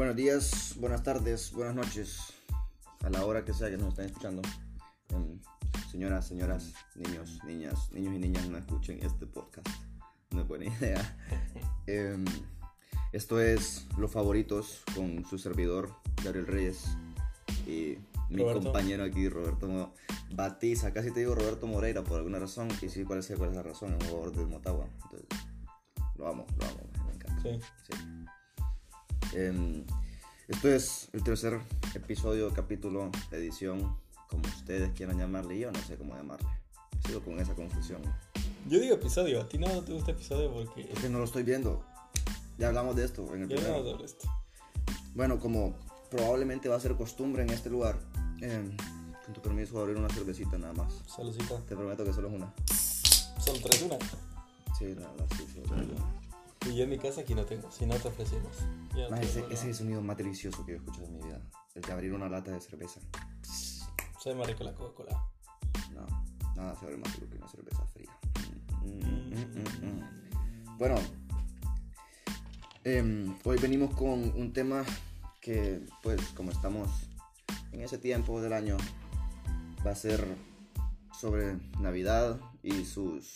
Buenos días, buenas tardes, buenas noches, a la hora que sea que nos estén escuchando. Em, señoras, señoras, niños, niñas, niños y niñas no escuchen este podcast. No es buena idea. Em, esto es Los Favoritos con su servidor, Gabriel Reyes, y mi Roberto. compañero aquí, Roberto Batiza. Casi te digo Roberto Moreira por alguna razón, y sí parece cuál es la razón, es un jugador del Motagua. Entonces, lo amo, lo amo, me encanta. Sí. Sí. Em, esto es el tercer episodio, capítulo, edición, como ustedes quieran llamarle. Yo no sé cómo llamarle. Sigo con esa confusión. Yo digo episodio, a ti no te gusta episodio porque Es que no lo estoy viendo. Ya hablamos de esto en el ya primero. hablamos sobre esto. Bueno, como probablemente va a ser costumbre en este lugar, em, con tu permiso voy a abrir una cervecita nada más. Saludcita. Te prometo que solo es una. Solo traes una. Sí, la verdad, sí, sí. solo es una. Y yo en mi casa aquí no tengo, si no te ofrecimos. Ya Más ese, es el sonido más delicioso que he escuchado en mi vida. El de abrir una lata de cerveza. Sabe más rico la Coca-Cola. No, nada se abre más rico que una cerveza fría. Mm, mm, mm, mm. Bueno, em, hoy venimos con un tema que, pues, como estamos en ese tiempo del año, va a ser sobre Navidad y sus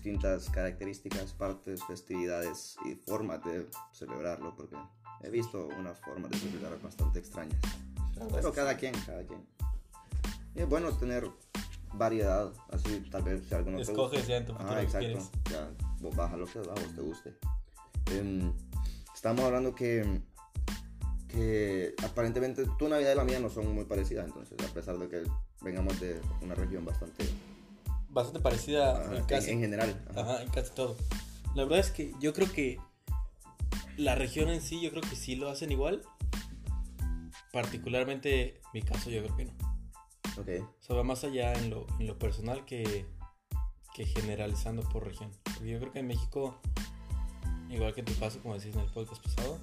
distintas características, partes, festividades y formas de celebrarlo, porque he visto unas formas de celebrar bastante extrañas. Pero cada quien, cada quien. Y es bueno tener variedad, así tal vez si algo no te Escoges gusta. ya en tu futuro Ah, que exacto. quieres. Ya, vos baja lo que a vos te guste. Em, estamos hablando que, que aparentemente tu Navidad y la mía no son muy parecidas, entonces a pesar de que vengamos de una región bastante... Bastante parecida ajá, en casi, en general. ajá. ajá, en casi todo. La verdad es que yo creo que la región en sí, yo creo que sí lo hacen igual. Particularmente mi caso, yo creo que no. Ok, O sea, va más allá en lo, en lo personal que, que generalizando por región. Porque yo creo que en México, igual que en tu caso, como decís en el podcast pasado,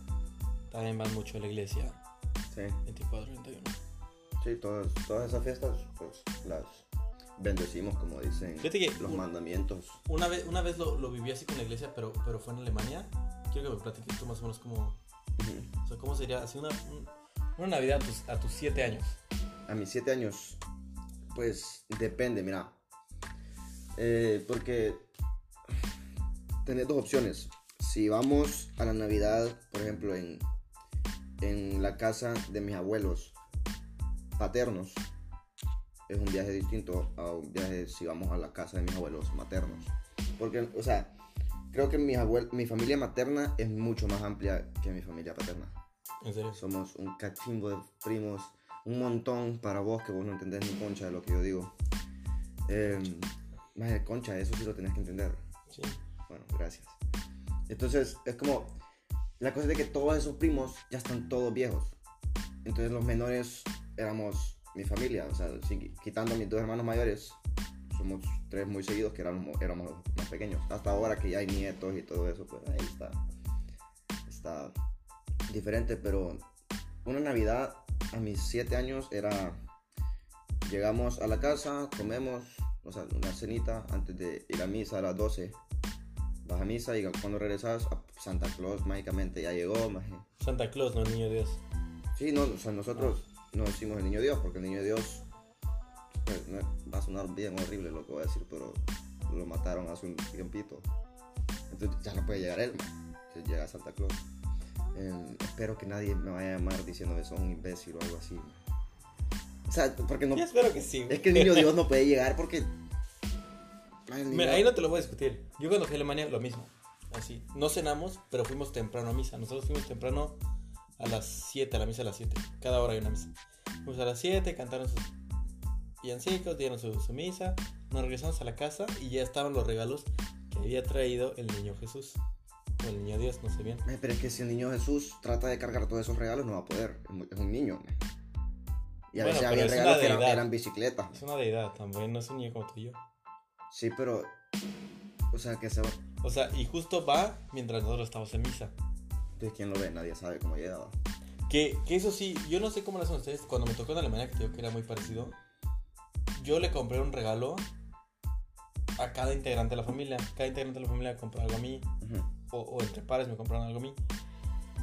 también van mucho a la iglesia sí. 24, 31. Sí, todas, todas esas fiestas pues las bendecimos como dicen que los un- mandamientos. Una vez, una vez lo, lo viví así con la iglesia, pero, pero fue en Alemania. Quiero que me platiques tú más o menos cómo, Ujú. o sea, cómo sería así una, un- una Navidad a tus, a tus siete años. A mis siete años, pues depende, mira. Eh, porque tenés dos opciones. Si vamos a la Navidad, por ejemplo, en, en la casa de mis abuelos paternos, es un viaje distinto a un viaje si vamos a la casa de mis abuelos maternos. Porque, o sea, creo que mis abuel- mi familia materna es mucho más amplia que mi familia paterna. En serio. Somos un cachimbo de primos, un montón para vos que vos no entendés ni concha de lo que yo digo. Eh, más de concha, eso sí lo tenés que entender. Sí. Bueno, gracias. Entonces, es como, la cosa es de que todos esos primos ya están todos viejos. Entonces los menores éramos mi familia, o sea, sin- quitando a mis dos hermanos mayores, somos tres muy seguidos que éramos, éramos los más pequeños. Hasta ahora que ya hay nietos y todo eso, pues ahí está. Está diferente, pero una Navidad a mis siete años era, llegamos a la casa, comemos, o sea, una cenita antes de ir a misa a las 12. Vas a misa y cuando regresas, Santa Claus mágicamente ya llegó. maje. Santa Claus, no el niño Dios. Sí, no, o sea, nosotros no decimos el niño Dios, porque el niño Dios pues, no- va a sonar bien horrible lo que voy a decir, pero lo mataron hace un tiempito. Entonces ya no puede llegar él. Entonces llega Santa Claus. Eh, espero que nadie me vaya a llamar diciendo que soy un imbécil o algo así. man. O sea, porque no. Yo espero que sí. Es que el niño Dios no puede llegar porque. Ay, Mira, ahí no te lo voy a discutir. Yo cuando fui a Alemania, lo mismo. Así. No cenamos, pero fuimos temprano a misa. Nosotros fuimos temprano a las 7, a la misa a las 7. Cada hora hay una misa. Fuimos a las 7, cantaron sus villancicos, dieron su, su misa. Nos regresamos a la casa y ya estaban los regalos que había traído el niño Jesús. O el niño Dios, no sé bien. Ay, Pero es que si el niño Jesús trata de cargar todos esos regalos, no va a poder. Es un niño. man. Y a Bueno, veces había regalos que eran, eran bicicletas. Es una deidad también, no es un niño como tú y yo. Sí, pero. O sea, que se va. O sea, y justo va mientras nosotros estamos en misa. Entonces, ¿quién lo ve? Nadie sabe cómo llegaba. Que, que eso sí, yo no sé cómo lo hacen ustedes. Cuando me tocó en Alemania, que digo que era muy parecido, yo le compré un regalo a cada integrante de la familia. Cada integrante de la familia compró algo a mí, o, o entre pares me compraron algo a mí.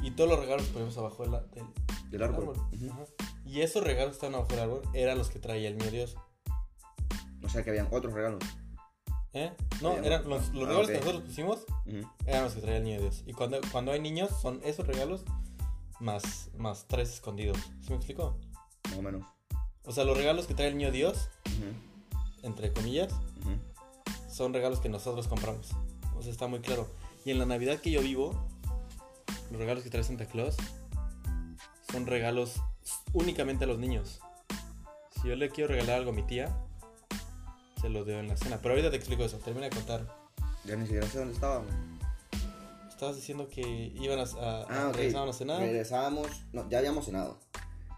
Y todos los regalos los poníamos abajo del, del, Del árbol. Ajá. Y esos regalos que estaban abajo del árbol eran los que traía el niño Dios. O sea que habían otros regalos. ¿Eh? No, Habían- eran los, los Ah, regalos ok. que nosotros pusimos eran los que traía el niño Dios. Y cuando, cuando hay niños, son esos regalos más, más tres escondidos. ¿Sí me explico? Más o menos. O sea, los regalos que trae el niño Dios, Ujú. entre comillas, son regalos que nosotros compramos. O sea, está muy claro. Y en la Navidad que yo vivo, los regalos que trae Santa Claus son regalos únicamente a los niños. Si yo le quiero regalar algo a mi tía, se lo doy en la cena. Pero ahorita te explico eso. Termina de contar. Ya ni siquiera sé dónde estábamos. Estabas diciendo que iban a, a, Ah, regresaban a cenar. Regresábamos, no, ya habíamos cenado.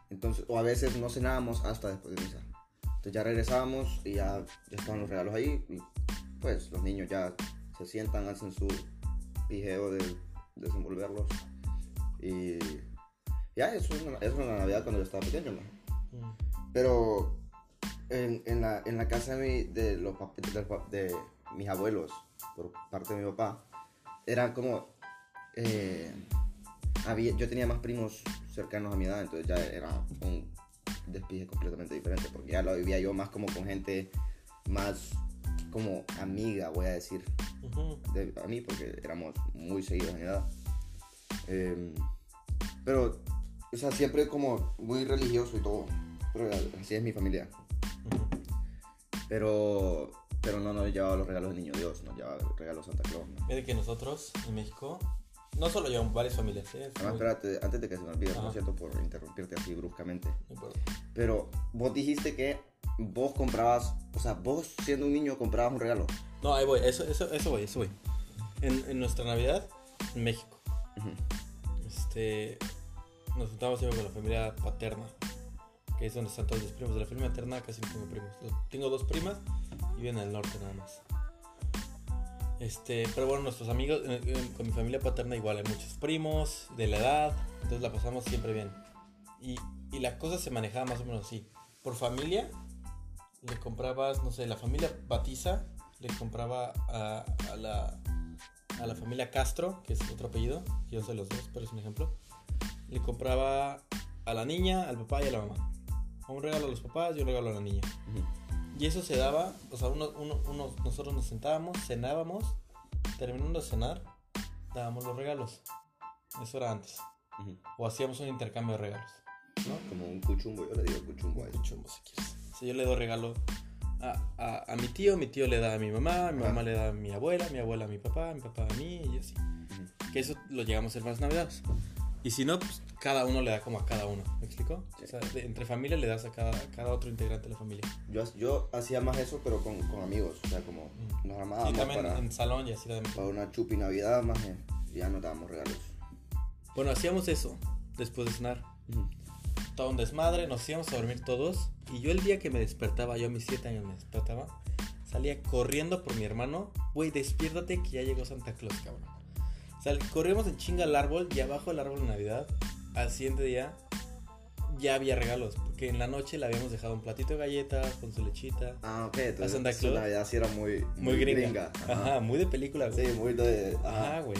Entonces, o a veces no cenábamos hasta después de misa. Entonces ya regresábamos y ya, ya estaban los regalos ahí. Y pues los niños ya se sientan, hacen su pijeo de desenvolverlos. Y ya, eso es una, eso es una Navidad cuando yo estaba pequeño. ¿no? Mm. Pero en, en la, en la casa de, mi- de, los de, de mis abuelos, por parte de mi papá, era como... eh, había, yo tenía más primos cercanos a mi edad, entonces ya era un despije completamente diferente, porque ya lo vivía yo más como con gente más como amiga, voy a decir, de, a mí, porque éramos muy seguidos en edad. Eh, pero, o sea, siempre como muy religioso y todo, pero así es mi familia. Pero, pero no nos llevaba los regalos del niño Dios, nos llevaba los regalos Santa Claus. ¿no? Fíjate que nosotros en México no solo llevamos varias familias, ¿eh? Además, Muy- espérate, antes de que se me olvide, por cierto, por interrumpirte así bruscamente. no. Pero vos dijiste que vos comprabas, o sea, vos siendo un niño comprabas un regalo. No, ahí voy, eso, eso, eso voy, eso voy. En, en nuestra Navidad, en México, Ujú. este, nos juntamos siempre con la familia paterna, que es donde están todos mis primos. De la familia materna casi no tengo primos. Los- Tengo dos primas y viven en el norte nada más. Este, pero bueno, nuestros amigos, con mi familia paterna igual hay muchos primos de la edad, entonces la pasamos siempre bien. Y, y la cosa se manejaba más o menos así. Por familia, le comprabas, no sé, la familia Batiza le compraba a, a la, a la familia Castro, que es otro apellido, yo sé los dos, pero es un ejemplo. Le compraba a la niña, al papá y a la mamá. Un regalo a los papás y un regalo a la niña. Ujú. Y eso se daba, o sea, uno, uno- uno- nosotros nos sentábamos, cenábamos, terminando de cenar, dábamos los regalos. Eso era antes. Ujú. O hacíamos un intercambio de regalos. ¿no? Como un cuchumbo, yo le digo cuchumbo. Un chumbo, si quieres. O sea, yo le doy regalo a, a- a mi tío, mi tío le da a mi mamá, mi Ajá. mamá le da a mi abuela, mi abuela a mi papá, mi papá a mí y así. Ujú. Que eso lo llegamos a hacer más navidades. Y si no, pues cada uno le da como a cada uno. ¿Me explico? Sí. O sea, de- entre familia le das a cada, a cada otro integrante de la familia. Yo, yo hacía más eso, pero con, con amigos. O sea, como Mm. nos y armábamos también para, en salón y así también. para una chupi Navidad más ya nos dábamos regalos. Bueno, hacíamos eso después de cenar. Todo un desmadre, nos íbamos a dormir todos. Y yo el día que me despertaba, yo a mis 7 años me despertaba, salía corriendo por mi hermano. Güey, despiértate que ya llegó Santa Claus, cabrón. O sea, corríamos en chinga al árbol y abajo del árbol de Navidad, al siguiente día, ya había regalos. Porque en la noche le habíamos dejado un platito de galletas con su lechita. Ah, ok. Entonces, Santa su Claus. Navidad sí era muy, Muy gringa. Ajá. Ajá, muy de película, güey. Sí, muy de. Ajá, Ajá. güey.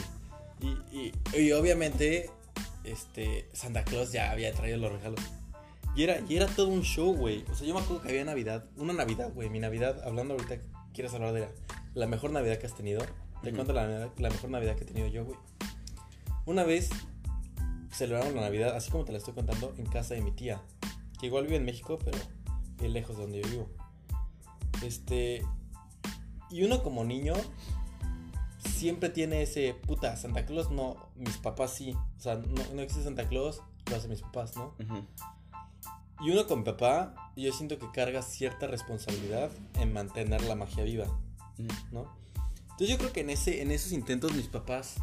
Y, y, y obviamente, este, Santa Claus ya había traído los regalos. Y era, y era todo un show, güey. O sea, yo me acuerdo que había Navidad. Una Navidad, güey. Mi Navidad, hablando ahorita, quieres hablar de la, la mejor Navidad que has tenido. Te cuento la, la mejor Navidad que he tenido yo, güey. Una vez celebramos la Navidad, así como te la estoy contando, en casa de mi tía. Que igual vive en México, pero bien lejos de donde yo vivo. Este. Y uno como niño siempre tiene ese puta Santa Claus, no, mis papás sí. O sea, no, no existe Santa Claus, lo hacen mis papás, ¿no? Y uno con mi papá, yo siento que carga cierta responsabilidad en mantener la magia viva. ¿no? Entonces yo creo que en, ese, en esos intentos mis papás,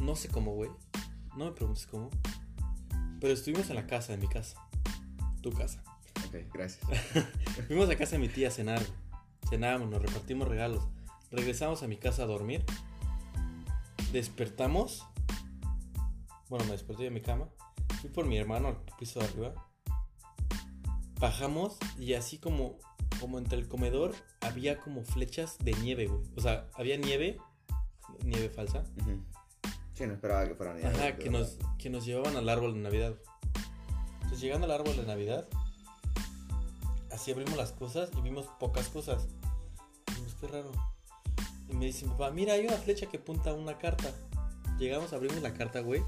no sé cómo, güey, no me preguntes cómo, pero estuvimos en la casa, en mi casa, tu casa. Ok, gracias. Fuimos a casa de mi tía a cenar. Cenamos, nos repartimos regalos. Regresamos a mi casa a dormir. Despertamos. Bueno, me desperté de mi cama. Fui por mi hermano al piso de arriba. Bajamos y así como, como entre el comedor había como flechas de nieve, güey. O sea, había nieve. Nieve falsa. Sí, no esperaba que fuera Navidad. Ajá, que nos, que nos llevaban al árbol de Navidad. Entonces, llegando al árbol de Navidad, así abrimos las cosas y vimos pocas cosas. Y dijimos, qué raro. Y me dice mi papá, mira, hay una flecha que apunta a una carta. Llegamos, abrimos la carta, güey.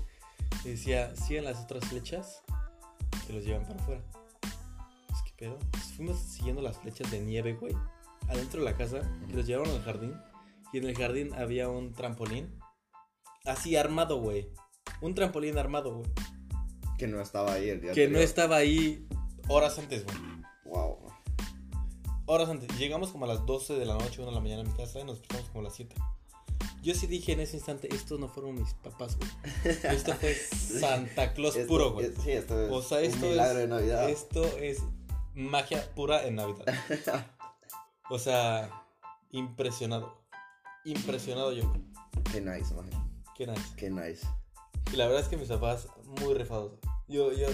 Y decía, sigan las otras flechas que los llevan para afuera. Pues, ¿qué pedo? Fuimos siguiendo las flechas de nieve, güey. Adentro de la casa, que los llevaron al jardín. Y en el jardín había un trampolín. Así armado, güey. Un trampolín armado, güey. Que no estaba ahí el día Que no estaba ahí horas antes, güey. Wow. Horas antes. Llegamos como a las 12 de la noche, 1 de la mañana a mi casa y nos despertamos como a las 7. Yo sí dije en ese instante, estos no fueron mis papás, güey. Esto fue Santa Claus Esto- puro, güey. Sí, esto es O sea, esto un milagro es, de Navidad. Esto es magia pura en Navidad. O sea, impresionado. Impresionado yo. Qué nice, maje. Qué nice. Qué nice. Y la verdad es que mis papás, muy rifados. Yo, yo,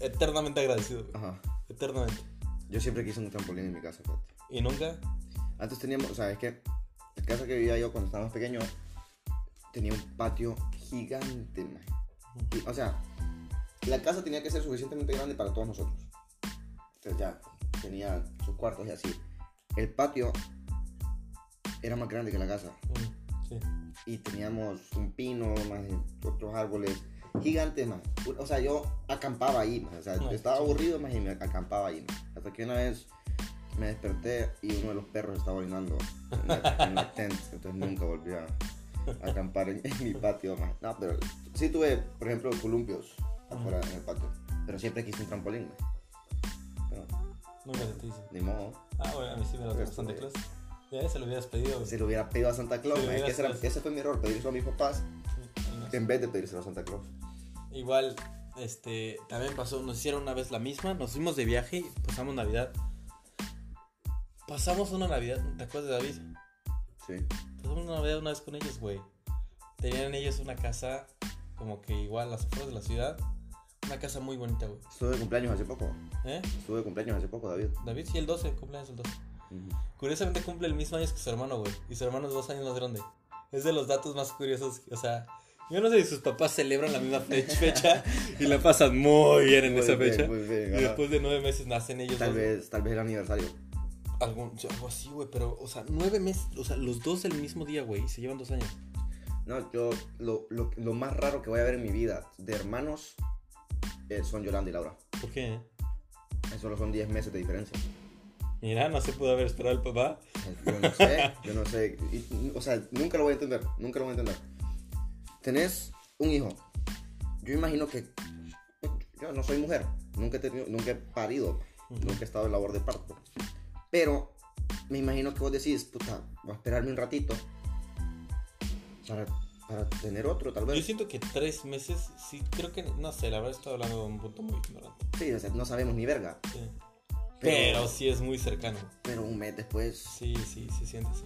eternamente agradecido. Ajá. Eternamente. Yo siempre quise un trampolín en mi casa, fíjate. Y nunca. Antes teníamos, o sea, es que la casa que vivía yo cuando estaba más pequeño tenía un patio gigante, o sea, la casa tenía que ser suficientemente grande para todos nosotros. Entonces ya tenía sus cuartos y así. El patio era más grande que la casa. Sí. Y teníamos un pino, más otros árboles gigantes, más. O sea, yo acampaba ahí, más. O sea, estaba sí. aburrido, más, y me acampaba ahí, más. Hasta que una vez me desperté y uno de los perros estaba orinando en la, en la tent. Entonces nunca volví a, acampar en, en mi patio, más. No, pero sí tuve, por ejemplo, columpios afuera en el patio. Pero siempre quise un trampolín, más. Nunca se te dice. ni modo. Ah, bueno, a mí sí me lo trajo Santa estuvo Claus. Ya se lo hubieras pedido. Si lo hubiera pedido a Santa Claus, Sí, ma, es que ese, era- hubieras- ese fue mi error, pedírselo a mis papás Sí, no en vez de pedírselo a Santa Claus. Igual, este, también pasó, nos hicieron una vez la misma, nos fuimos de viaje y pasamos Navidad. Pasamos una Navidad, ¿te acuerdas de David? Sí. Pasamos una Navidad una vez con ellos, güey. Tenían ellos una casa como que igual a las afueras de la ciudad. Una casa muy bonita, güey. Estuve de cumpleaños hace poco. ¿Eh? Estuve de cumpleaños hace poco, David. David sí, el 12, cumpleaños el 12. Curiosamente cumple el mismo año que su hermano, güey. Y su hermano es dos años más grande. Es de los datos más curiosos. O sea, yo no sé si sus papás celebran la misma fe- fecha y la pasan muy bien en Muy esa bien, fecha. muy bien, y después de nueve meses nacen ellos Tal dos. vez, tal vez el aniversario. Algún, algo así, güey. Pero, o sea, nueve meses. O sea, los dos el mismo día, güey. Y se llevan dos años. No, yo, lo, lo, lo más raro que voy a ver en mi vida de hermanos eh, son Yolanda y Laura. ¿Por qué? Eh, Solo son 10 meses de diferencia. Mira, no se pudo haber esperado el papá. Eh, Yo no sé, yo no sé. Y, o sea, nunca lo voy a entender, nunca lo voy a entender. Tenés un hijo. Yo imagino que yo no soy mujer, nunca he, tenido, nunca he parido, nunca he estado en labor de parto. Pero me imagino que vos decís, puta, voy a esperarme un ratito para, para tener otro, tal Yo vez. siento que tres meses, sí, creo que, no sé, la verdad estoy hablando de un punto muy ignorante. Sí, o sea, no sabemos ni verga. Sí. Pero- Pero, sí es muy cercano. Pero un mes después. Sí, sí, se siente así.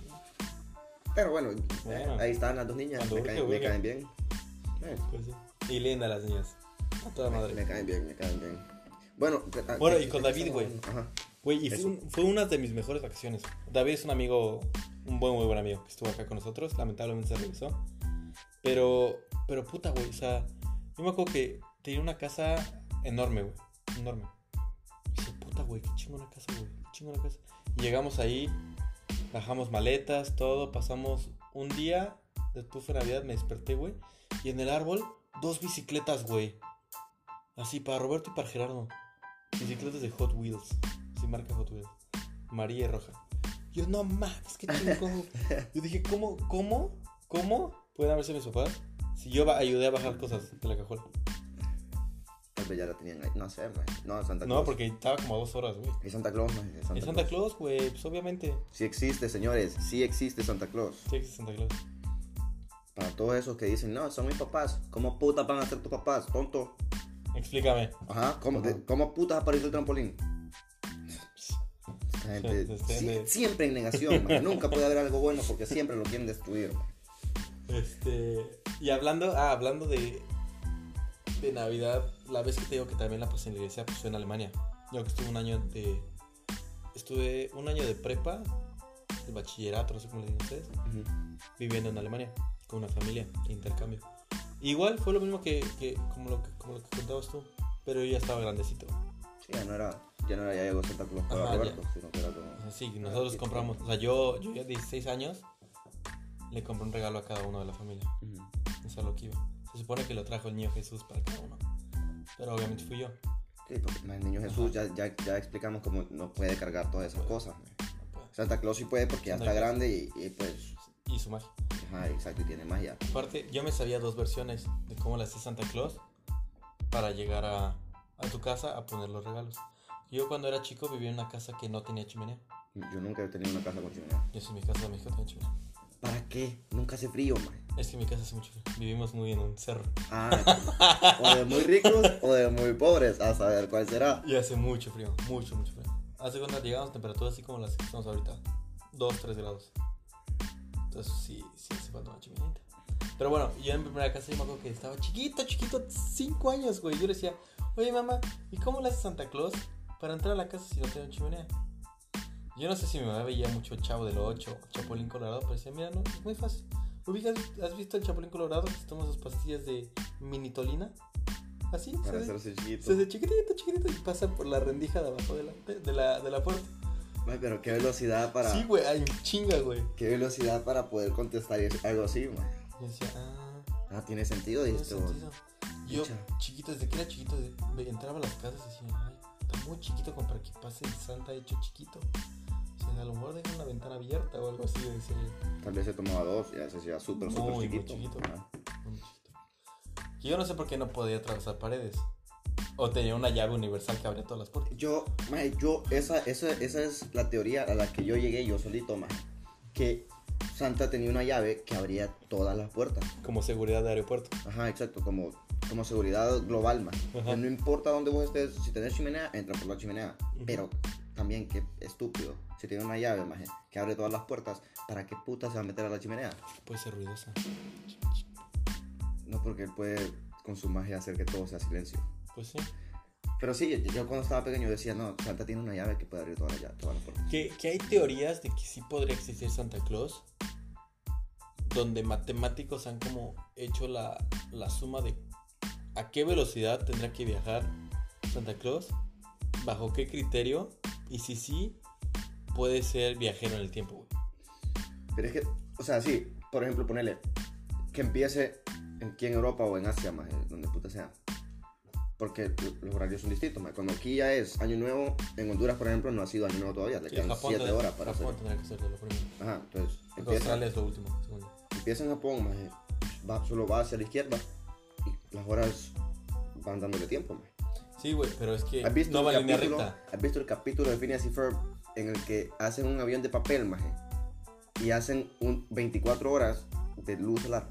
Pero bueno, Bueno. ahí están las dos niñas, me caen, me caen bien. Eh, Pues sí. Y linda las niñas. A toda Me, madre. me caen bien, me caen bien. Bueno, Bueno, ¿qué- y con David, güey. Güey, y fue, un- fue una de mis mejores vacaciones. David es un amigo, un buen, muy buen amigo que estuvo acá con nosotros. Lamentablemente se regresó. Pero, pero puta, güey. O sea, yo me acuerdo que tenía una casa enorme, güey. Enorme. Y dije, puta, güey, qué chingona casa, güey. Qué chingona casa. Y llegamos ahí, bajamos maletas, todo. Pasamos un día. Después fue Navidad, me desperté, güey. Y en el árbol, dos bicicletas, güey. Así, para Roberto y para Gerardo. Bicicletas de Hot Wheels. Sí, marca Hot Wheels. Amarilla y roja. Yo, no mames, qué chingón. Yo dije, ¿cómo, cómo, cómo pueden haberse mis papás si yo ayudé a bajar cosas de la cajuela? Tal vez ya la tenían ahí. No sé, man. No, Santa Claus. No, porque estaba como a dos horas, güey. Y Santa Claus. Santa Es Santa Claus, güey, pues obviamente. Sí existe, señores. Sí existe Santa Claus. Sí, existe Santa Claus. Para todos esos que dicen, no, son mis papás. ¿Cómo putas van a ser tus papás? Tonto. Explícame. Ajá. ¿Cómo, de- ¿cómo putas apareció el trampolín? Gente Sí, siempre en negación, man. Nunca puede haber algo bueno porque siempre lo quieren destruir, man. Este. Y hablando, ah, hablando de. De Navidad, la vez que te digo que también la pasé en la iglesia, pues fue en Alemania. Yo que estuve un año de. Estuve un año de prepa, el bachillerato, no sé cómo le digan ustedes, viviendo en Alemania con una familia de intercambio. Igual fue lo mismo que, que como, lo que como lo que contabas tú, pero yo ya estaba grandecito. Sí, ya no era, ya no era ya llegó Santa Claus para Ajá, Roberto, sino que era como... Sí, nosotros compramos, o sea, yo, yo ya 16 años le compré un regalo a cada uno de la familia. Ujú. Eso es lo que iba. Se supone que lo trajo el niño Jesús para cada uno. Pero obviamente fui yo. Sí, porque el niño Jesús ya, ya, ya explicamos cómo no puede cargar todas esas cosas. No. Santa Claus sí puede porque ya está grande y, y pues, Y su magia. ajá, exacto, y tiene magia. Aparte, yo me sabía dos versiones de cómo le hacía Santa Claus para llegar a, a tu casa a poner los regalos. Yo cuando era chico vivía en una casa que no tenía chimenea. Yo nunca he tenido una casa con chimenea. Yo en mi casa de México tenía chimenea. ¿Para qué? Nunca hace frío, man. Es que en mi casa hace mucho frío. Vivimos muy en un cerro. Ah, o de muy ricos o de muy pobres, a saber cuál será. Y hace mucho frío. Mucho, mucho frío. Hace cuando llegamos temperaturas así como las que estamos ahorita. 2, 3 grados. Entonces sí, sí hace falta una chimenea. Pero bueno, yo en mi primera casa yo me acuerdo que estaba chiquito, chiquito, 5 años, güey. Yo le decía, oye mamá, ¿y cómo le hace Santa Claus para entrar a la casa si no tiene chimenea? Yo no sé si mi mamá veía mucho Chavo del 8 o Chapulín Colorado, pero decía, mira, no, es muy fácil. Ubicas, ¿Has visto el Chapulín Colorado que se toma sus pastillas de minitolina? Así, Para se- hacerse chiquito. se hace chiquitito, chiquitito y pasa por la rendija de abajo de la, de, la, de la puerta. Ay, pero qué velocidad para. Sí, güey, hay chinga, güey. Qué velocidad para poder contestar es- algo así, man. Yo decía, ah, Ah, tiene sentido, tiene vos. sentido. Yo, chiquito, desde que era chiquito, entraba a las casas y decía, ay, está muy chiquito como para que pase el Santa hecho chiquito. A lo mejor deja una ventana abierta o algo así, yo. Tal vez se tomaba dos y se hacía súper, súper muy chiquito. Muy chiquito. Yo no sé por qué no podía atravesar paredes. O tenía una llave universal que abría todas las puertas. Yo, mae, yo, esa, esa, esa es la teoría a la que yo llegué yo solito, más. Que Santa tenía una llave que abría todas las puertas. Como seguridad de aeropuerto. Ajá, exacto, como, como seguridad global. Que no importa dónde vos estés, si tenés chimenea, entra por la chimenea. Ujú. Pero también, qué estúpido. Si tiene una llave, maje, que abre todas las puertas, ¿para qué puta se va a meter a la chimenea? Puede ser ruidosa. No porque él puede con su magia hacer que todo sea silencio. Pues sí. Pero sí, yo, yo cuando estaba pequeño decía, no, Santa tiene una llave que puede abrir todas las, todas las puertas. Que, que hay teorías de que sí podría existir Santa Claus, donde matemáticos han como hecho la, la suma de a qué velocidad tendrá que viajar Santa Claus, bajo qué criterio, y si sí, puede ser viajero en el tiempo. güey. Pero es que, o sea, sí, por ejemplo, ponele que empiece aquí en Europa o en Asia, más donde puta sea. Porque los horarios son distintos, maje. Cuando aquí ya es año nuevo, en Honduras, por ejemplo, no ha sido año nuevo todavía, le quedan Japón 7 tendrá- horas para hacer. Japón tendrá que ser de lo primero. Ajá, entonces empieza, Australia es lo último, empieza en Japón, va, solo va hacia la izquierda y las horas van dándole tiempo, maje. Sí, güey, pero es que ¿Has visto, no va línea recta. ¿Has visto el capítulo de Phineas y Ferb en el que hacen un avión de papel, maje? Y hacen un 24 horas de luz solar.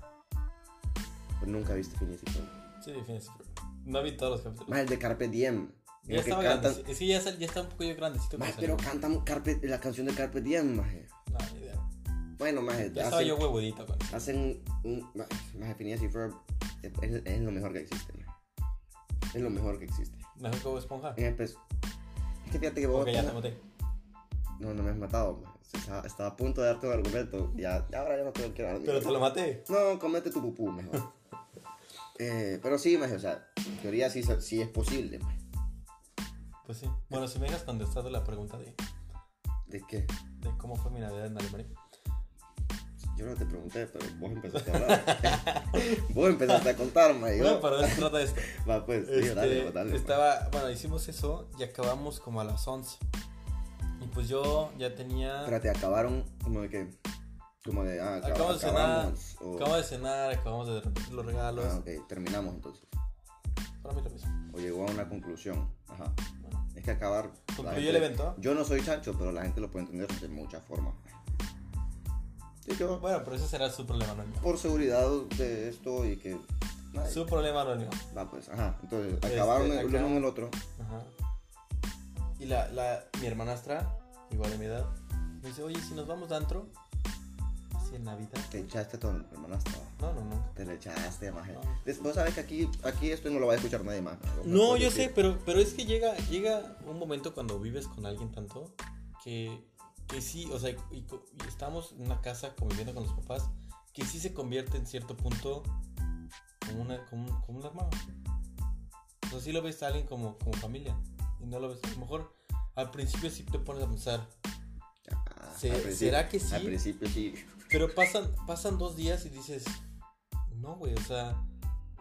Pues nunca viste Phineas y Ferb. Sí, fíjense, pero No vi todos los capítulos. Más el de Carpe Diem. Ya estaba cantan. grande. Que ya, ya está un poco yo grandecito. Maje, pero cantan Carpe, la canción de Carpe Diem, maje. No, ni idea. Bueno, maje, Ya estaba yo huevudito con hacen un. Maje, Phineas y Ferb es, es- es lo mejor que existe, maje. Es lo mejor que existe. Mejor que Bob Esponja. En espe- es que fíjate que vos. Ok, ya te maté. No, no me has matado. Estaba, estaba a punto de darte un argumento. Ya, ya ahora ya no te lo quiero dar. Pero te lo maté. No, comete tu pupú mejor. eh, pero sí, maje, o sea, en teoría sí, sí es posible, maje. Pues sí. Bueno, si me dejas contestado la pregunta de, ¿De qué? de cómo fue mi Navidad en Alemania. Yo no te pregunté, pero vos empezaste a hablar. vos empezaste a contar, maje. Bueno, pero de eso trata esto. Va, pues, sí, Este, dale, dale. pues. estaba, bueno, hicimos eso y acabamos como a las 11. Y pues yo ya tenía. Espérate, acabaron como de que. Como de. Ah, acab- Acabamos de cenar. acabamos, o- Acabamos de cenar, acabamos de repartir los regalos. Ah, ok, terminamos entonces. Para mí lo mismo. O llegó a una conclusión. Ajá. Bueno, Es que acabar. concluyó gente- el evento. Yo no soy chancho, pero la gente lo puede entender de muchas formas. Yo, Bueno, pero ese será su problema, no por seguridad de esto y que. ay, Su problema, no. Va, pues, ajá. Entonces, Este, acabaron el uno acá- con el otro. Ajá. Y la, la, mi hermanastra, igual de mi edad, me dice, oye, si nos vamos de antro, así en Navidad. Te echaste a tu hermanastra. No, no, no. Te le echaste, maje. No. Des- Vos sabes que aquí, aquí esto no lo va a escuchar nadie más. No, yo decir. sé, pero, pero es que llega, llega un momento cuando vives con alguien tanto que, que sí, o sea, y, y estamos en una casa conviviendo con los papás, que sí se convierte en cierto punto como, una, como, como un hermano. O sea, sí lo ves a alguien como, como familia. Y no lo ves. A lo mejor al principio sí te pones a pensar. Ah, Se- ¿será que sí? Al principio sí. Pero pasan, pasan dos días y dices, no, güey, o sea,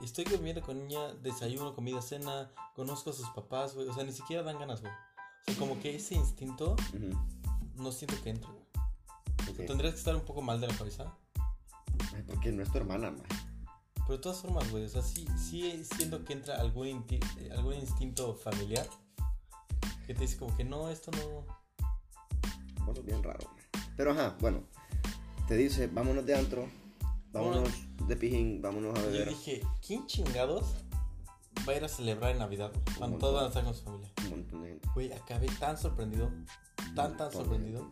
estoy comiendo con niña, desayuno, comida, cena, conozco a sus papás, güey, o sea, ni siquiera dan ganas, güey. O sea, como que ese instinto Ujú. No siento que entre, güey. O sea, Ok. tendrías que estar un poco mal de la cabeza. Ay, porque no es tu hermana, man. Pero de todas formas, güey, o sea, sí, sí siento que entra algún, inti- eh, algún instinto familiar que te dice como que no, esto no... Sos bien raro. Pero ajá, bueno. Te dice, vámonos de antro. Vámonos de pijín, vámonos a Y yo beber. dije, ¿quién chingados va a ir a celebrar en Navidad? Cuando todos van a estar con su familia. Un montón de gente. Güey, acabé tan sorprendido. Tan, tan sorprendido.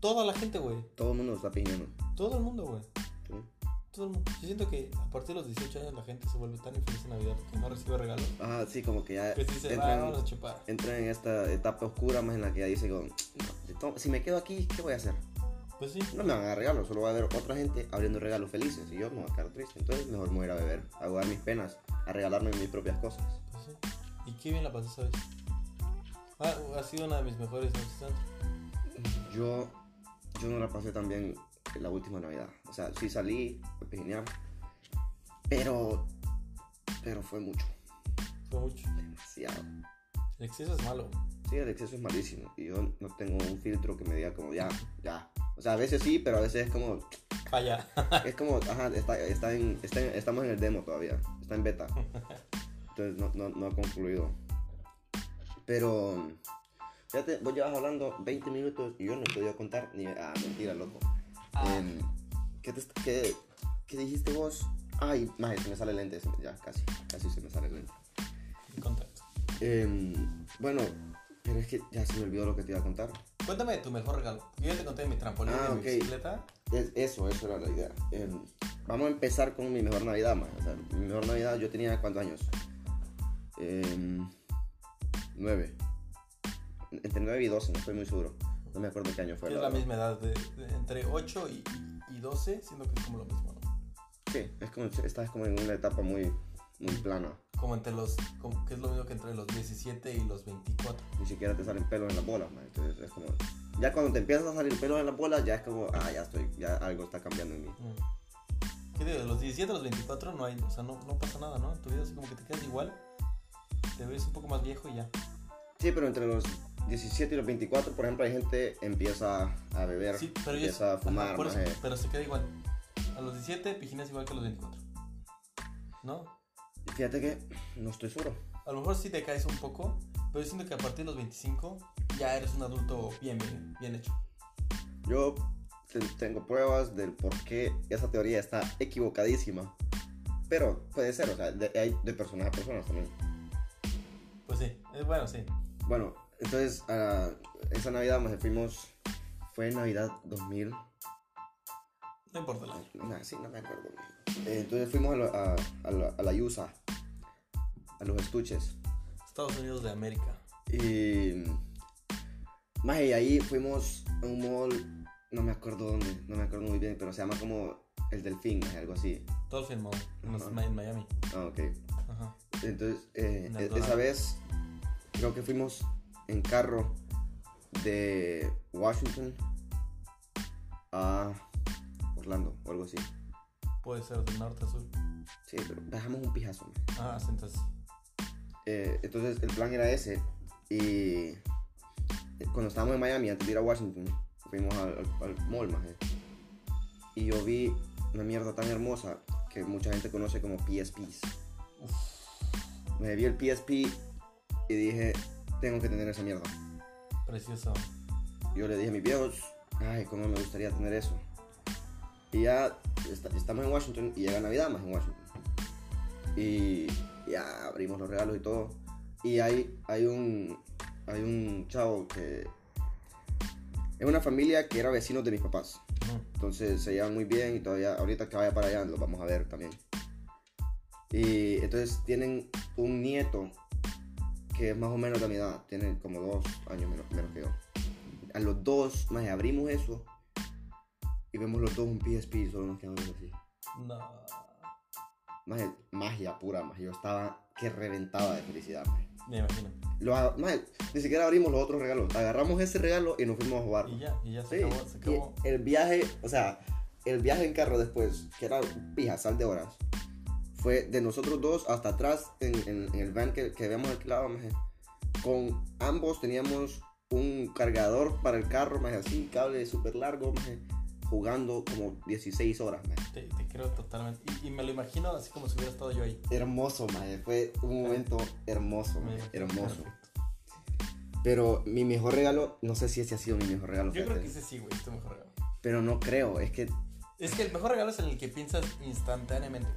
Toda la gente, güey. Todo el mundo está pijineando. Todo el mundo, güey. ¿sí? Todo el mundo. Yo siento que a partir de los 18 años la gente se vuelve tan infeliz en Navidad que no recibe regalos. Ah, sí, como que ya Que va, entran, vamos a chupar. entran en esta etapa oscura más en la que ya dice, como, "No, si me quedo aquí, ¿qué voy a hacer? Pues sí. No me van a dar regalos, solo va a haber otra gente abriendo regalos felices y yo me voy a quedar triste. Entonces mejor me voy a ir a beber, a jugar mis penas, a regalarme mis propias cosas. Pues sí. Y qué bien la pasé, ¿sabes? Ah, ha sido una de mis mejores noches. Yo, yo no la pasé tan bien la última Navidad. O sea, sí salí a pijinear, pero, pero fue mucho, Fue mucho. demasiado. El exceso es malo. Sí, el exceso es malísimo y yo no tengo un filtro que me diga como ya, ya. O sea, a veces sí, pero a veces es como, Falla. es como, ajá, está, está en, está en- estamos en el demo todavía, está en beta. Entonces no, no, no ha concluido. Pero, fíjate, vos llevas hablando 20 minutos y yo no te voy a contar ni. Ah, mentira, loco. Ah. Eh, ¿qué, te, qué, ¿qué, dijiste vos? Ay, más, se me sale el lente. Ya, casi, casi se me sale el lente. Contacto. Eh, bueno, pero es que ya se me olvidó lo que te iba a contar. Cuéntame tu mejor regalo. Yo ya te conté de mi trampolín ah, okay. mi bicicleta. Es, eso, eso era la idea. Eh, vamos a empezar con mi mejor Navidad, más. O sea, mi mejor Navidad yo tenía cuántos años. Eh, 9. Entre 9 y 12, no estoy muy seguro. No me acuerdo qué año fue. Es la, la misma edad, de, de, entre 8 y, y, 12, siendo que es como lo mismo, ¿no? Sí, es como, estás como en una etapa muy, muy plana. Como entre los. Como, que es lo mismo que entre los 17 y los 24. Ni siquiera te salen pelos en las bolas, man. Entonces es como. Ya cuando te empiezas a salir pelos en las bolas, ya es como. Ah, ya estoy. Ya algo está cambiando en mí. Mm. ¿Qué digo? De los 17 a los 24 no hay. O sea, no, no pasa nada, ¿no? En tu vida es como que te quedas igual. Te ves un poco más viejo y ya. Sí, pero entre los 17 y los 24, por ejemplo, hay gente empieza a beber, Sí, pero yo empieza a fumar, ajá, eso, maje. pero se queda igual. A los 17 pijinas igual que a los 24. ¿No? Fíjate que no estoy seguro. A lo mejor sí te caes un poco, pero yo siento que a partir de los 25 ya eres un adulto bien, bien, bien hecho. Yo te- tengo pruebas del por qué esa teoría está equivocadísima. Pero puede ser, o sea, de, hay de personas a personas también. Pues sí, es bueno, sí. Bueno, entonces, a esa Navidad nos fuimos. Fue Navidad 2000. No importa la No, sí, no me acuerdo. Eh, entonces fuimos a, la- a, a la, a la USA, a los estuches. Estados Unidos de América. Y. Más y ahí fuimos a un mall, no me acuerdo dónde, no me acuerdo muy bien, pero se llama como El Delfín, algo así. Dolphin Mall, en, Miami. Ah, ok. Ajá. Entonces, eh, e- esa vez creo que fuimos en carro de Washington a Orlando o algo así. Puede ser del norte a sur. Sí, pero dejamos un pijazo. Ah, entonces. Eh, entonces el plan era ese y cuando estábamos en Miami antes de ir a Washington fuimos al, al- al mall maje. y yo vi una mierda tan hermosa que mucha gente conoce como PSPs me vi el PSP y dije tengo que tener esa mierda Precioso. yo le dije a mis viejos ay cómo me gustaría tener eso y ya est- estamos en Washington y llega Navidad más en Washington. Y ya abrimos los regalos y todo. Y hay hay un hay un chavo que es una familia que era vecino de mis papás. Entonces se llevan muy bien y todavía ahorita que vaya para allá lo vamos a ver también. Y entonces tienen un nieto que es más o menos de mi edad tiene como dos años menos, menos que yo a los dos más abrimos eso y vemos los dos un PSP y solo nos quedamos así No. Maje, magia pura, maje. Yo estaba que reventaba de felicidad, maje. Me imagino. Lo, maje, ni siquiera abrimos los otros regalos. Agarramos ese regalo y nos fuimos a jugar. Y ya, y ya se Sí, acabó. Se acabó. el viaje, o sea, el viaje en carro después, que era pija, sal de horas, fue de nosotros dos hasta atrás en, en- en el van que, que habíamos alquilado, maje. Con ambos teníamos un cargador para el carro, maje, así, cable súper largo, maje, jugando como 16 horas, maje. Te, te creo totalmente. Y, y me lo imagino así como si hubiera estado yo ahí. Hermoso, maje, fue un momento hermoso, maje, hermoso. Pero mi mejor regalo, no sé si ese ha sido mi mejor regalo, Yo creo que ese sí, güey, es tu mejor regalo. pero no creo, es que Es que el mejor regalo es en el que piensas instantáneamente.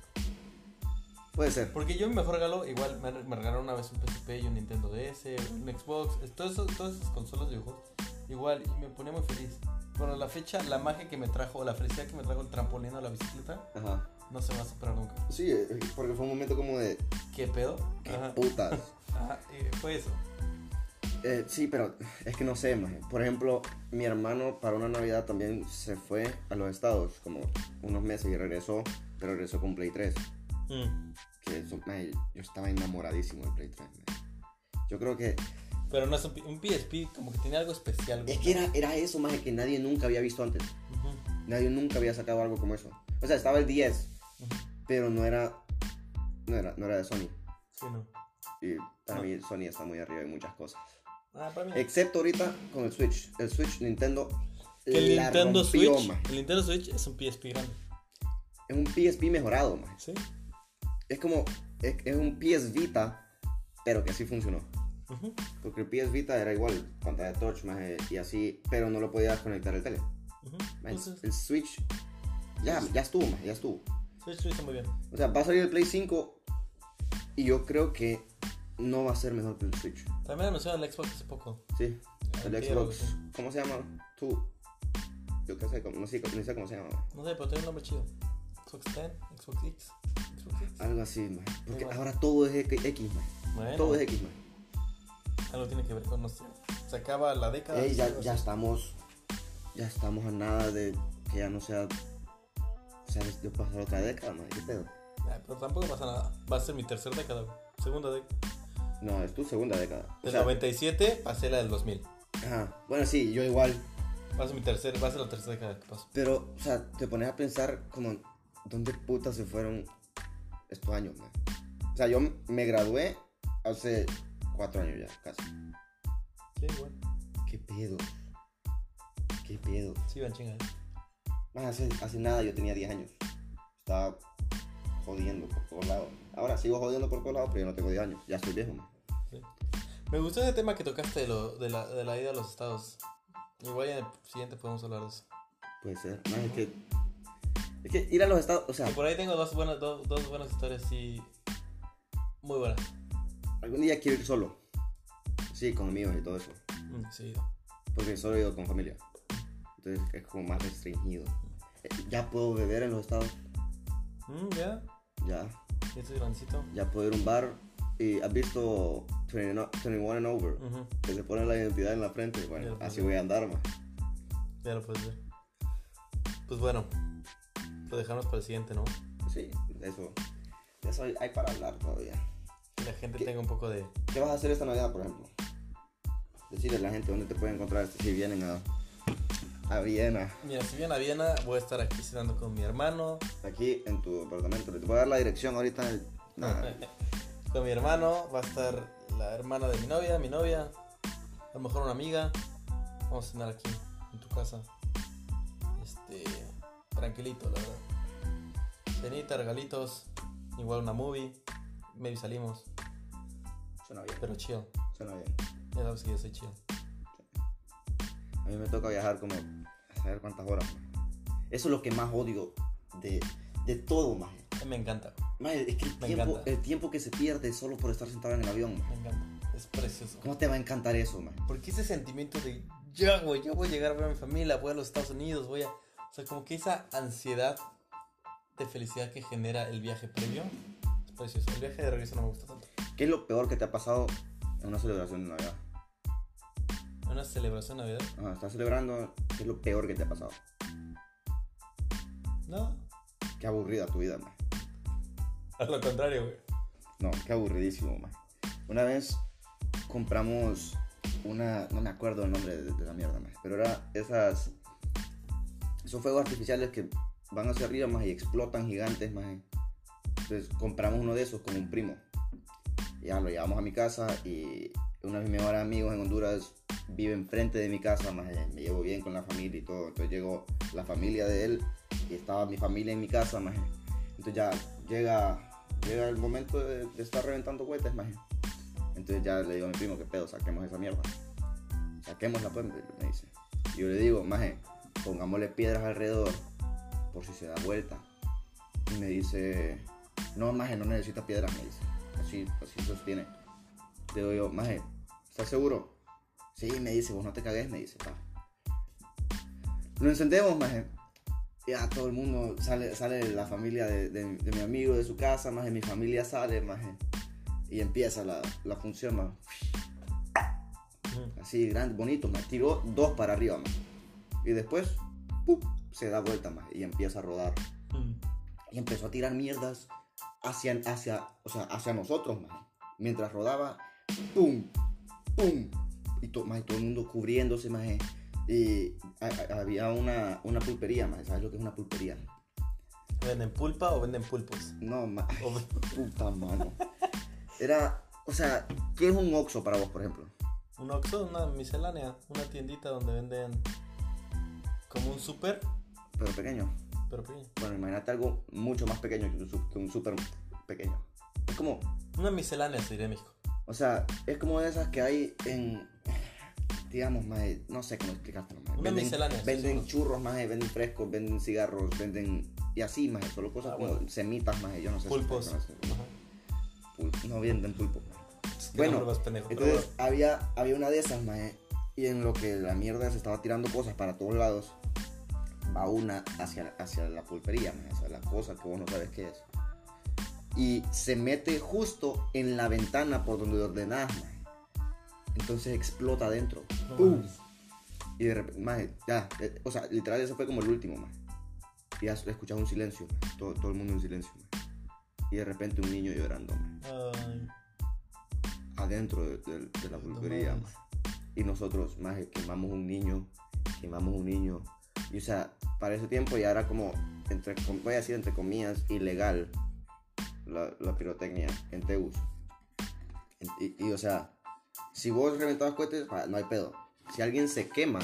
Puede ser. Porque yo mi mejor regalo, igual me, me regalaron una vez un PSP y un Nintendo DS, un Xbox, todas esas consolas de videojuegos. Igual, y me ponía muy feliz. Pero la fecha, la magia que me trajo, la felicidad que me trajo el trampolín o la bicicleta, Ajá. no se va a superar nunca. Sí, eh, porque fue un momento como de ¿Qué pedo? qué Ajá. putas. Ajá, eh, fue eso. Eh, sí, pero es que no sé, maje. Por ejemplo, mi hermano para una Navidad también se fue a los Estados como unos meses y regresó, pero regresó con Play 3. Mm. Que eso, maje, yo estaba enamoradísimo del Play 3. maje. Yo creo que Pero no es un, un PSP, como que tenía algo especial. es que era, era eso, maje, que nadie nunca había visto antes. Ujú, Nadie nunca había sacado algo como eso. O sea, estaba el 10, ujú. pero no era, no era, no era de Sony. Sí, no. Y para No. mí Sony está muy arriba de muchas cosas. Ah, para mí. Excepto ahorita con el Switch. El Switch Nintendo. Que el Nintendo rompió, Switch, maje. el Nintendo Switch es un PSP grande. Es un PSP mejorado, maje. ¿Sí? Es como. Es, es un PS Vita, pero que sí funcionó. Porque el PS Vita era igual, pantalla touch, maje, y así, pero no lo podías conectar al tele. Ujú. Maje, Entonces, el Switch. Ya, ya estuvo, maje, ya estuvo. Switch lo hizo muy bien. O sea, va a salir el Play 5 y yo creo que no va a ser mejor que el Switch. También anunciaron el Xbox hace poco. Sí, el Antier, Xbox. ¿Cómo se llama? Tú. Yo qué sé, no sé, no sé cómo se llama. No sé, pero tiene un nombre chido. Xbox 10, Xbox X, Xbox X. Algo así, maje. Porque ahora todo es X, X. Bueno, Todo es X, maje. algo tiene que ver con nuestro. Se acaba la década. Ey, ya, estamos. Ya estamos a nada de que ya no sea. O sea, de pasar otra década, maje. ¿Qué pedo? Pero tampoco pasa nada. Va a ser mi tercera década. Segunda década. No, es tu segunda década. O Del sea, 97 pasé la del 2000. ajá. Bueno, sí, yo igual. Va a ser mi tercera, va a ser la tercera década que paso. Pero, o sea, te pones a pensar como. ¿Dónde putas se fueron estos años, man? O sea, yo me gradué hace cuatro años ya, casi. Sí, igual. ¿Qué pedo? ¿Qué pedo? Sí, van chingados. Más hace, hace nada yo tenía 10 años. Estaba jodiendo por todos lados. Ahora sigo jodiendo por todos lados, pero yo no tengo 10 años. Ya estoy viejo, man. Sí. Me gustó ese tema que tocaste de, lo, de, la, de la ida a los estados. Igual en el siguiente podemos hablar de eso. Puede ser. Más es que. Es que ir a los estados. O sea, Y por ahí tengo dos buenas, dos, dos buenas historias, sí. Muy buenas. algún día quiero ir solo. Sí, con amigos y todo eso. Mm, sí. Porque solo he ido con familia. Entonces es como más restringido. Eh, Ya puedo beber en los estados. Mm, ya. Ya. Ya estoy grandecito. Ya puedo ir a un bar. Y has visto 21 21 and over. Ujú, Que se pone la identidad en la frente. Bueno, así voy a andar, más. Ya lo puedes ver. Pues bueno. Lo dejamos para el siguiente, ¿no? Sí, de eso. De eso hay, hay para hablar todavía. Que la gente tenga un poco de. ¿Qué vas a hacer esta Navidad, por ejemplo? Decirle a la gente dónde te pueden encontrar si vienen a, a Viena. Mira, si vienen a Viena, voy a estar aquí cenando con mi hermano. Aquí en tu apartamento. Te voy a dar la dirección ahorita. Con mi hermano, va a estar la hermana de mi novia, mi novia, a lo mejor una amiga. Vamos a cenar aquí, en tu casa. Este, tranquilito, la verdad. Cenita, regalitos, igual una movie. Maybe salimos, Suena bien. pero chill. Suena bien. Ya sabes que yo soy chill. A mí me toca viajar como a saber cuántas horas. Eso es lo que más odio de, de todo, mí Me encanta, es que el Me tiempo, encanta. el tiempo que se pierde solo por estar sentado en el avión. me encanta. Es precioso. ¿Cómo te va a encantar eso, man? Porque ese sentimiento de ya, güey, ya voy a llegar a ver a mi familia, voy a los Estados Unidos, voy a. O sea, como que esa ansiedad de felicidad que genera el viaje previo es precioso. El viaje de regreso no me gusta tanto. ¿Qué es lo peor que te ha pasado en una celebración de Navidad? Una celebración de Navidad. Ajá, estás celebrando, ¿qué es lo peor que te ha pasado? No. Qué aburrida tu vida, man. A lo contrario, güey. No, qué aburridísimo, man. Una vez compramos una, no me acuerdo el nombre de, de la mierda, man, pero era esas, esos fuegos artificiales que van hacia arriba, más y explotan gigantes, más. Entonces compramos uno de esos con un primo. Ya lo llevamos a mi casa y uno de mis mejores amigos en Honduras vive enfrente de mi casa, más me llevo bien con la familia y todo. Entonces llegó la familia de él y estaba mi familia en mi casa, más. Entonces ya llega, llega el momento de, de estar reventando cohetes, más. Entonces ya le digo a mi primo, ¿qué pedo? Saquemos esa mierda. Saquémosla pues, me dice. Y yo le digo, maje, pongámosle piedras alrededor por si se da vuelta. Y me dice, no, maje, no necesita piedras, me dice. Así, así sostiene. Le digo yo, maje, ¿estás seguro? Sí, me dice, vos no te cagues, me dice, pa. Lo encendemos, maje. Ya todo el mundo sale, sale la familia de, de- de mi amigo de su casa, maje, mi familia sale, maje. Y empieza la, la función, maje. Ujú. Así, grande, bonito, maje. Tiró dos para arriba, maje. Y después, ¡pum! se da vuelta, maje, y empieza a rodar. Mm. Y empezó a tirar mierdas hacia, hacia, o sea, hacia nosotros, maje. Mientras rodaba, ¡pum! ¡pum! Y to- maje, todo el mundo cubriéndose, maje. Y a- a- había una, una pulpería, maje. ¿Sabes lo que es una pulpería? ¿Venden pulpa o venden pulpos? No, O- puta mano. Era, o sea, ¿qué es un Oxxo para vos, por ejemplo? Un Oxxo, una miscelánea, una tiendita donde venden como un súper, Pero pequeño. pero pequeño. Bueno, imagínate algo mucho más pequeño que un, súper pequeño. Es como, Una miscelánea se diría en México. o sea, es como de esas que hay en, digamos, maje, no sé cómo explicártelo. Una Venden, miscelánea, sí, venden sí. churros, más venden frescos, venden cigarros, venden, y así, más solo cosas Ah, como bueno. semitas, más yo no sé. si Pulpos. Pul- no venden pulpo. Es que Bueno, más pero Entonces había, había una de esas, maje, y en lo que la mierda se estaba tirando cosas para todos lados, va una hacia, hacia la pulpería, maje, hacia la cosa que vos no sabes qué es. Y se mete justo en la ventana por donde ordenás, maje. Entonces explota adentro. ¡Pum! Y de repente, maje, ya, eh, o sea, literal ese fue como el último, maje. Y ya escuchas un silencio, todo, todo el mundo en silencio. Y de repente un niño llorando, adentro de, de- de la pulpería. Y nosotros, más quemamos un niño, quemamos un niño. Y o sea, para ese tiempo ya era como, entre, voy a decir entre comillas, ilegal la, la pirotecnia en Tegus. En- Y, y, o sea, si vos reventabas cohetes, no hay pedo. Si alguien se quema,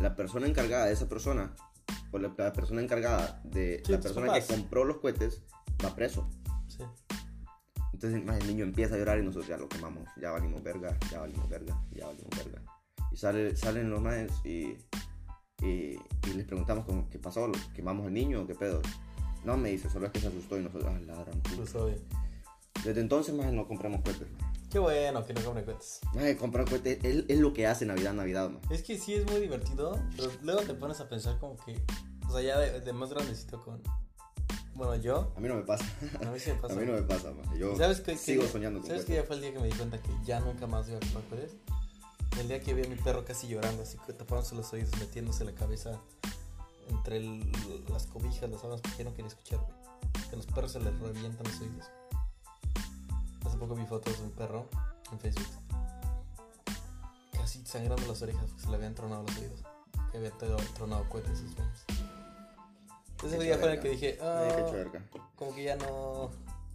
la persona encargada de esa persona, o la, la persona encargada de Sí, la persona que compró los cohetes, va preso. Entonces más el niño empieza a llorar y nosotros ya lo quemamos. Ya valimos verga, ya valimos verga, ya valimos verga. Y sale, salen los maes y, y, y les preguntamos como, ¿qué pasó? ¿Lo ¿Quemamos al niño o qué pedo? No, me dice, solo es que se asustó y nosotros, ah, la gran puta". Pues. Desde entonces más no compramos cohetes. Qué bueno que no compren cohetes. Comprar cohetes es, es lo que hace Navidad, Navidad, man. Es que sí es muy divertido, pero luego te pones a pensar como que, o sea, ya de, de más grandecito con, bueno, yo, A mí no me pasa. a mí sí me A pasa. mí no me pasa, man. Yo ¿Sabes qué? sigo soñando con ¿Sabes que ya fue el día que me di cuenta que ya nunca más iba a comprar cohetes? El día que vi a mi perro casi llorando, así que tapándose los oídos, metiéndose la cabeza entre el- las cobijas, las sábanas, porque no quería escuchar, güey. Que a los perros se les revientan los oídos. Hace poco vi fotos de un perro en Facebook. Casi sangrando las orejas porque se le habían tronado los oídos. Que había tro- tronado cohetes sus sueños. Ese día fue el que dije, ah, como que ya no...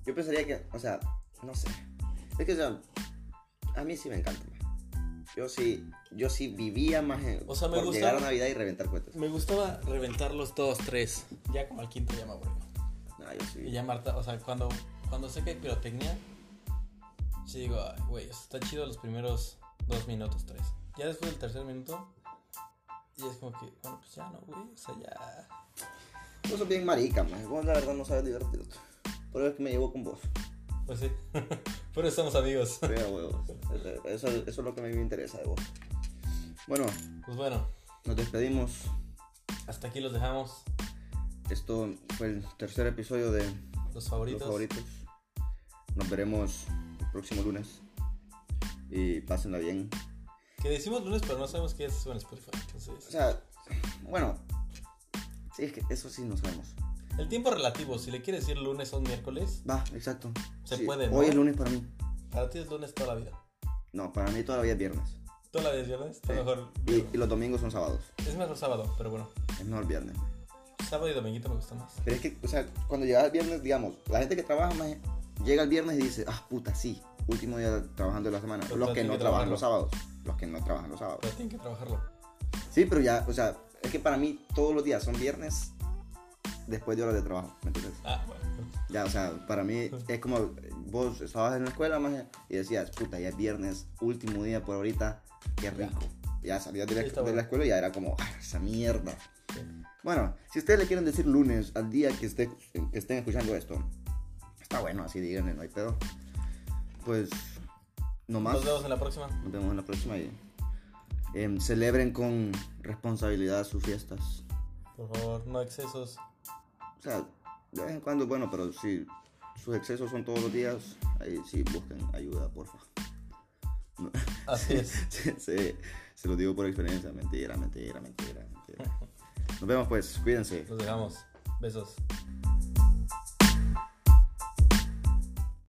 Yo pensaría que, o sea, no sé. Es que, o sea, a mí sí me encanta. Yo sí, yo sí vivía más en, O sea, me por gusta- llegar a Navidad y reventar cohetes. Me gustaba reventarlos todos tres. Ya como al quinto ya me aburrió. No, yo sí. Y ya Marta, o sea, cuando, cuando sé que hay pirotecnia, sí digo, ay, güey, está chido los primeros dos minutos, tres. Ya después del tercer minuto, y es como que, bueno, pues ya no, güey, o sea, ya. Vos sos bien marica, man. Vos la verdad no sabes divertirte. Por eso es que me llevo con vos. Pues sí. Pero somos amigos. Huevos. Eso, eso es lo que a mí me interesa de vos. Bueno, Pues bueno, nos despedimos. hasta aquí los dejamos. Esto fue el tercer episodio de Los favoritos. Los Favoritos. Nos veremos el próximo lunes. Y pásenla bien. Que decimos lunes, pero no sabemos qué es en Spotify. O Entonces, sea, bueno. Sí, es que eso sí no sabemos. El tiempo relativo, si le quieres decir lunes o miércoles, Va, exacto. Se Sí, puede, ¿no? Hoy es lunes para mí. para ti es lunes toda la vida. No, para mí todavía es viernes. Toda la vida es viernes, Sí. mejor Y, y los domingos son sábados. es mejor sábado, pero bueno. Es mejor viernes. Sábado y dominguito me gusta más. Pero es que, o sea, cuando llega el viernes, digamos, la gente que trabaja más, llega el viernes y dice, ah, puta, sí, último día trabajando de la semana. Pero los que no que trabajan los sábados. Los que no trabajan los sábados. Pero tienen que trabajarlo. Sí, pero ya, o sea, es que para mí todos los días son viernes después de horas de trabajo, ¿me entiendes? Ah, bueno. Ya, o sea, para mí es como vos estabas en la escuela y decías, puta, ya es viernes, último día por ahorita, qué rico. Ya salías de la, de la escuela y ya era como, ah, esa mierda. Sí. Bueno, si ustedes le quieren decir lunes al día que, esté, que estén escuchando esto, está bueno, así díganle, no hay pedo. Pues, no más. Nos vemos en la próxima. Nos vemos en la próxima y em, celebren con responsabilidad sus fiestas. Por favor, no excesos. O sea, de vez en cuando, bueno, pero si sus excesos son todos los días, ahí sí busquen ayuda, porfa. No, Así es. se, se, se lo digo por experiencia, mentira, mentira, mentira, mentira. Nos vemos pues, cuídense. Los dejamos. Besos.